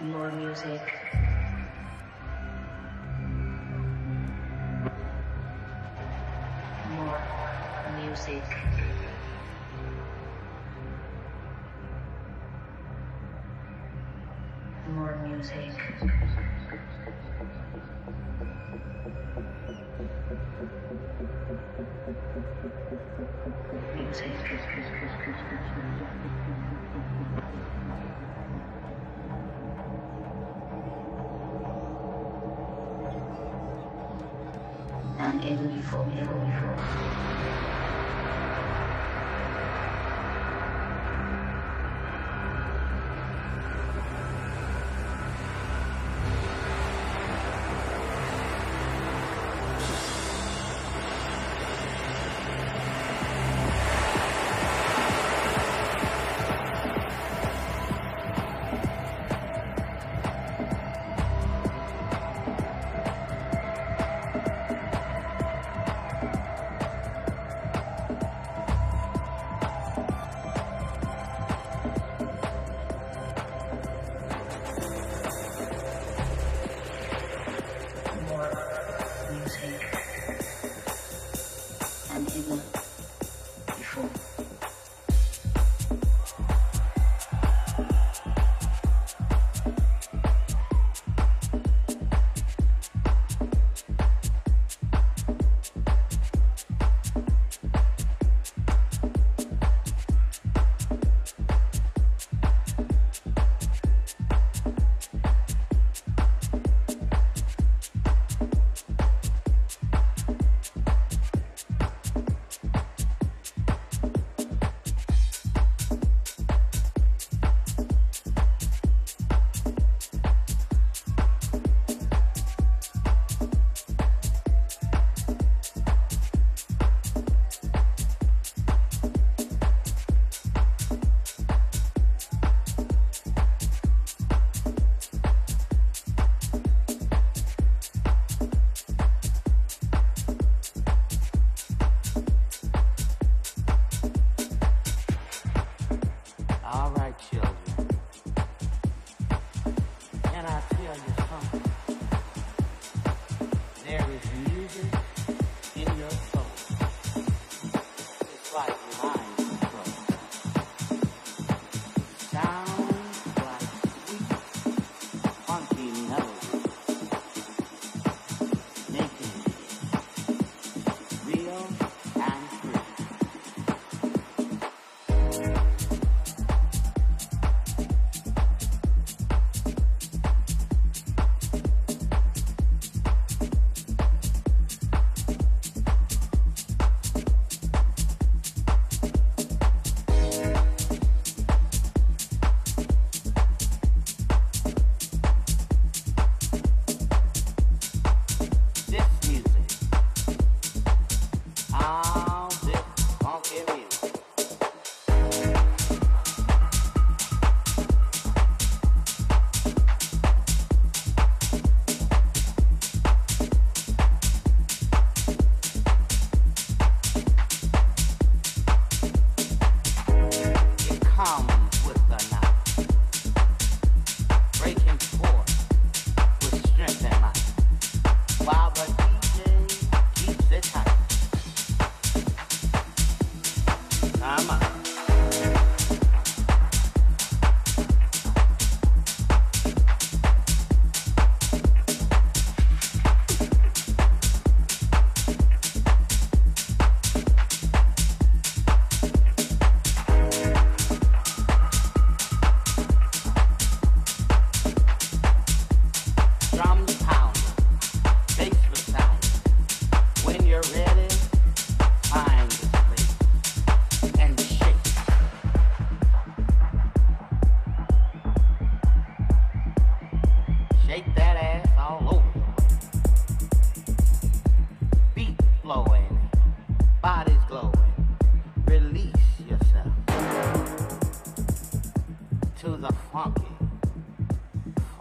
more music. More music. More music. Music. from, from, from.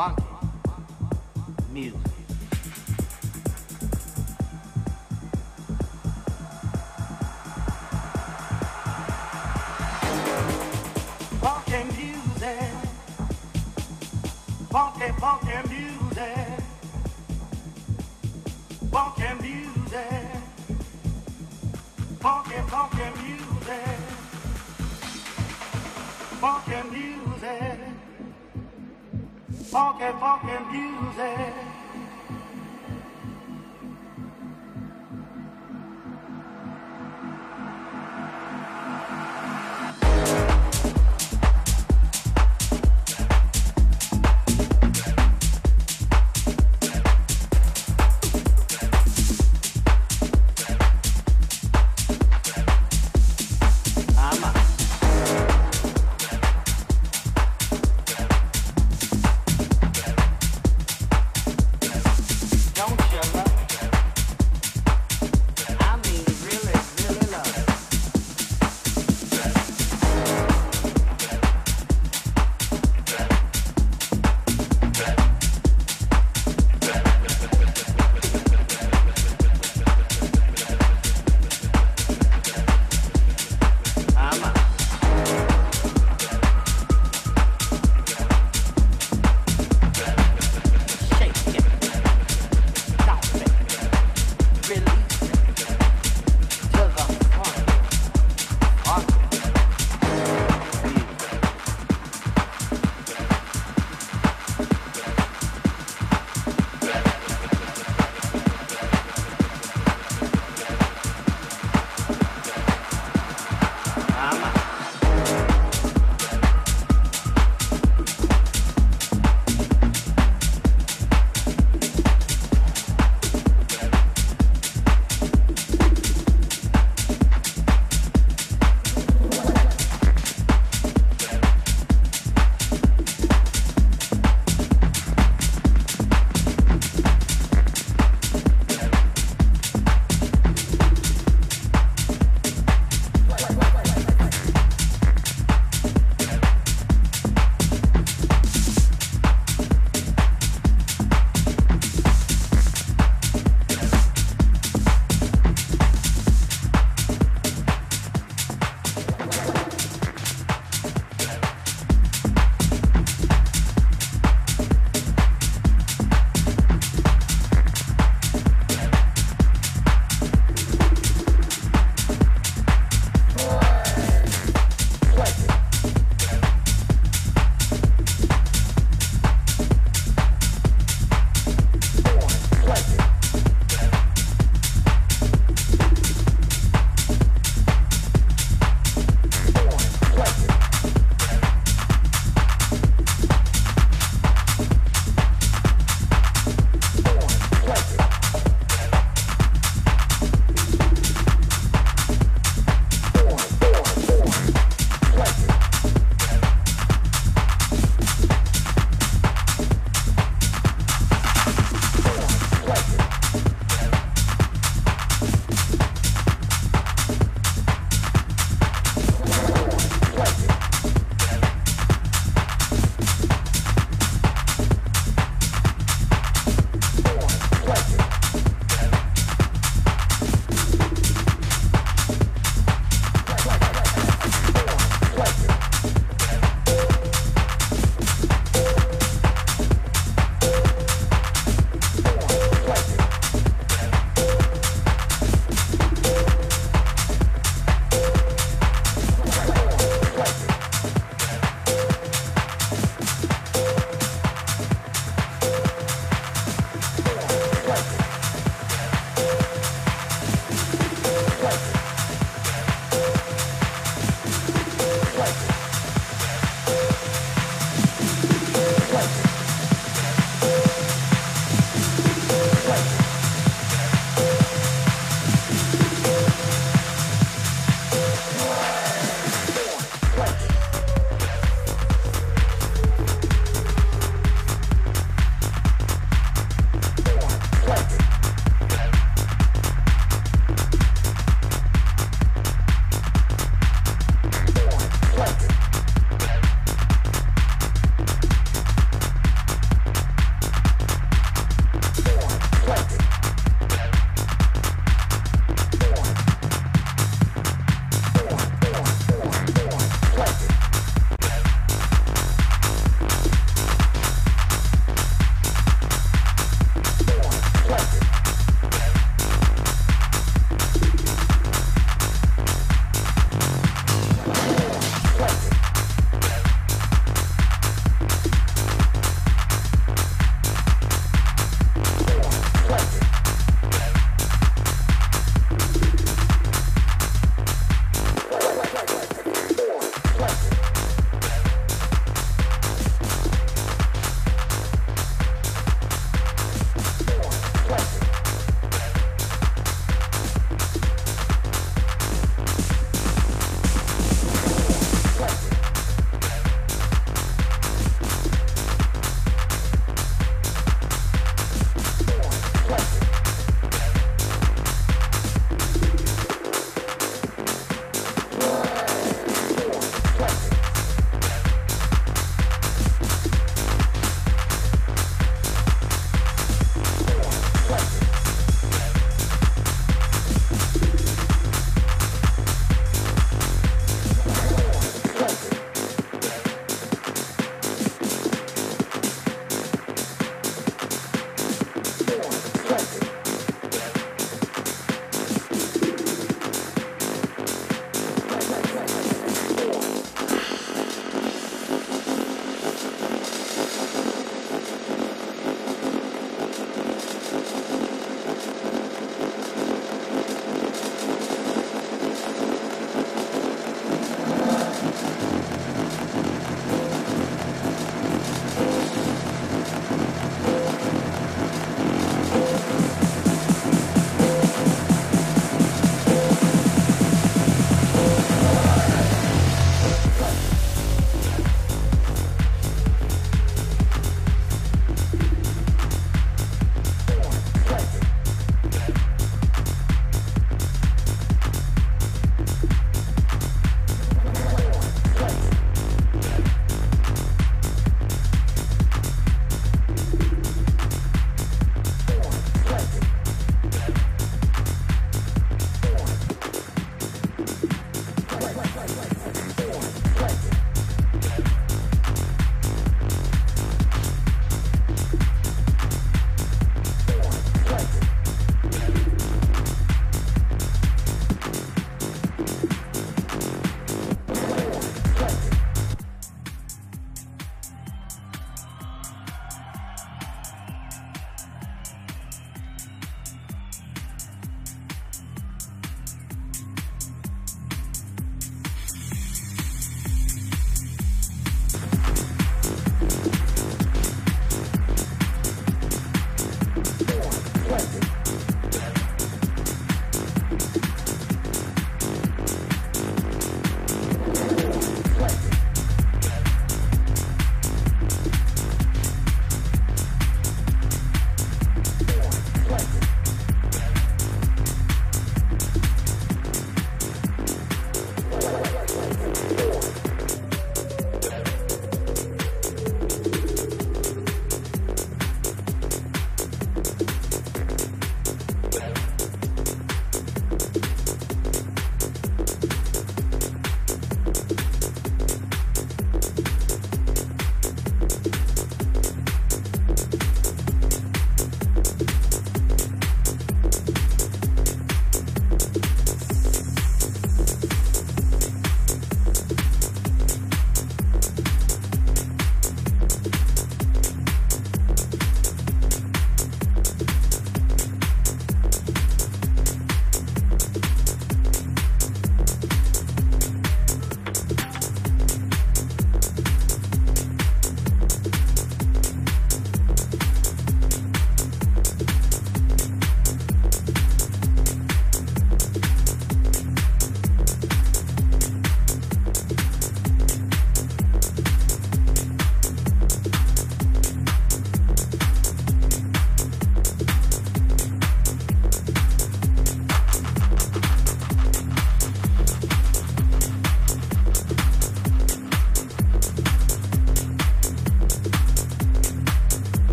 Anki.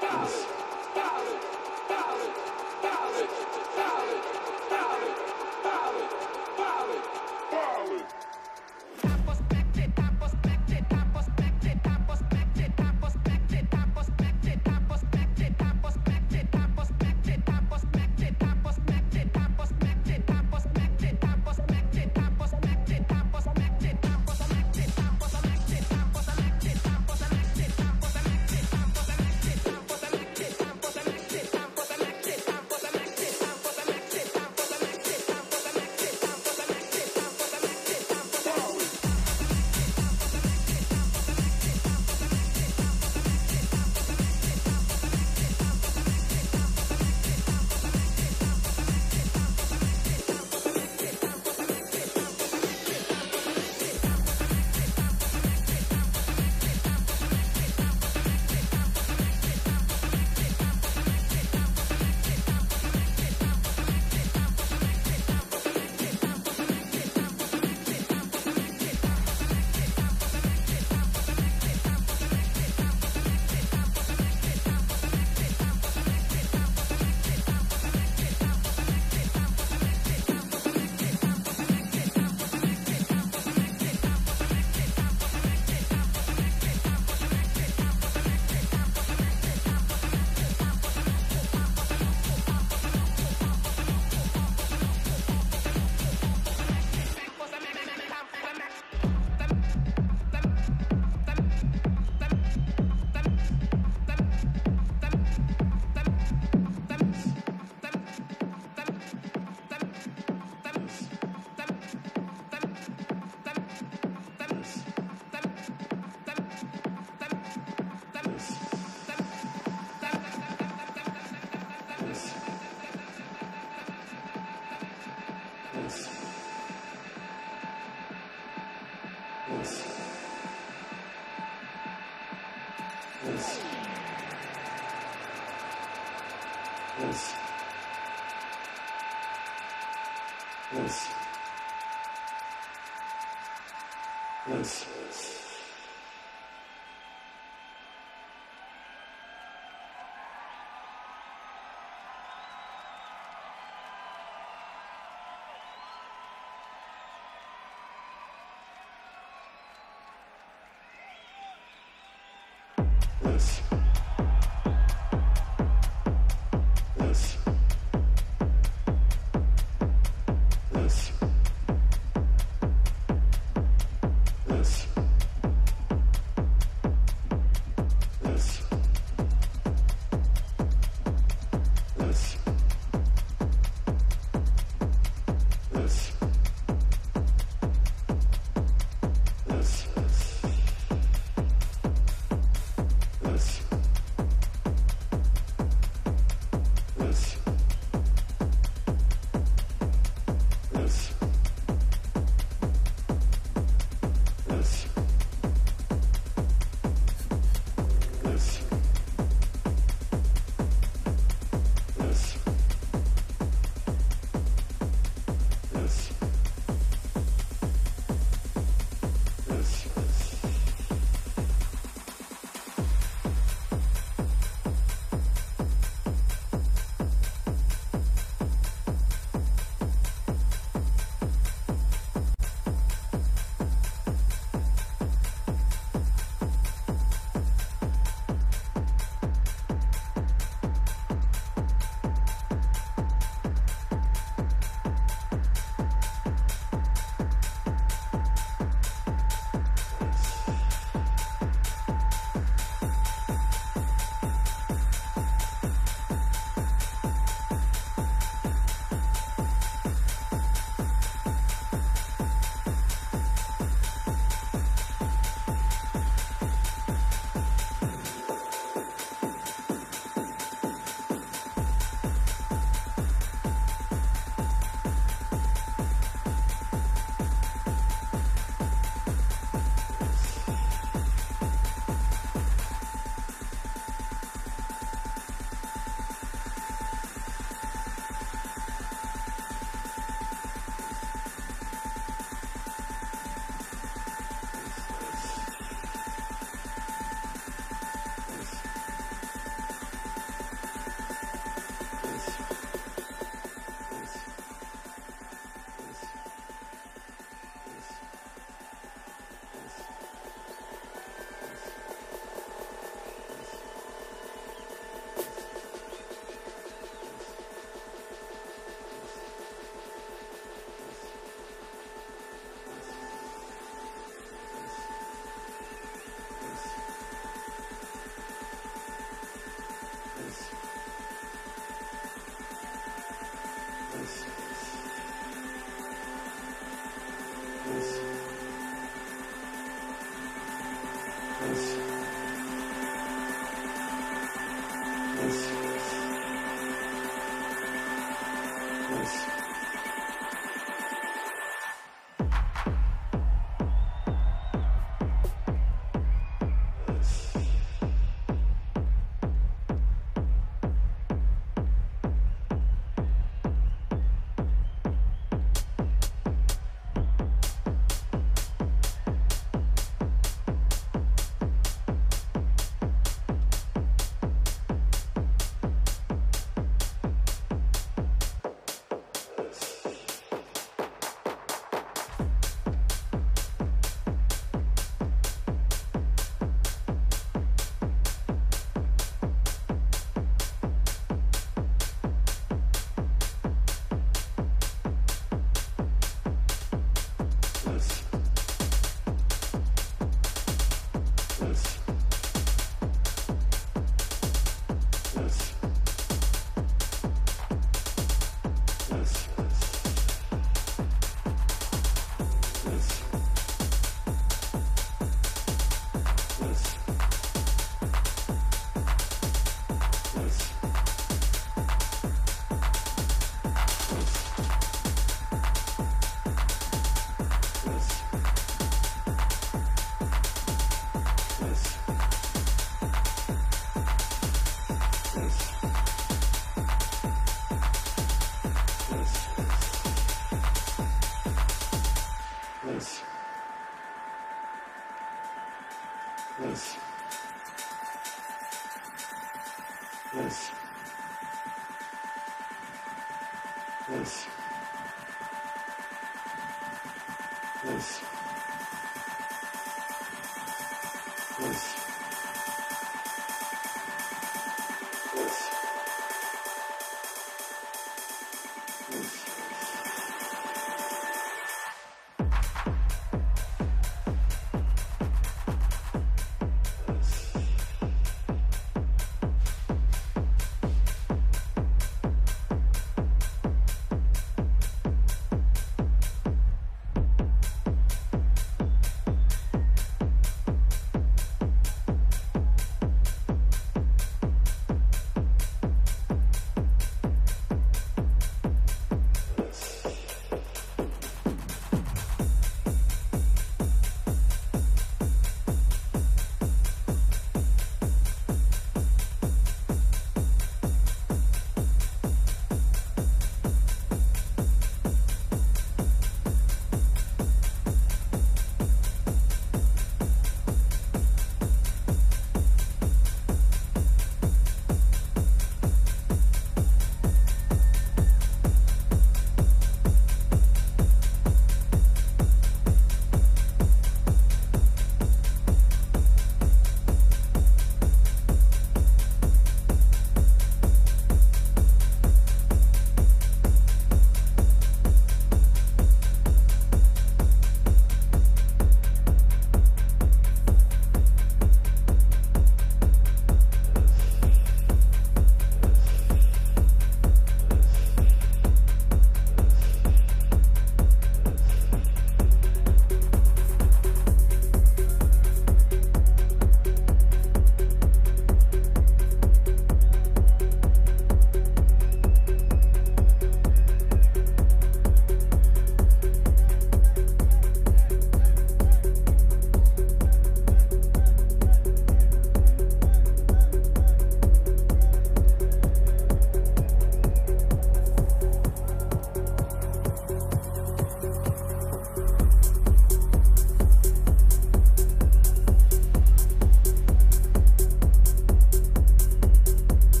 Stop it! Yes. Yes. Yes. Yes. Yes.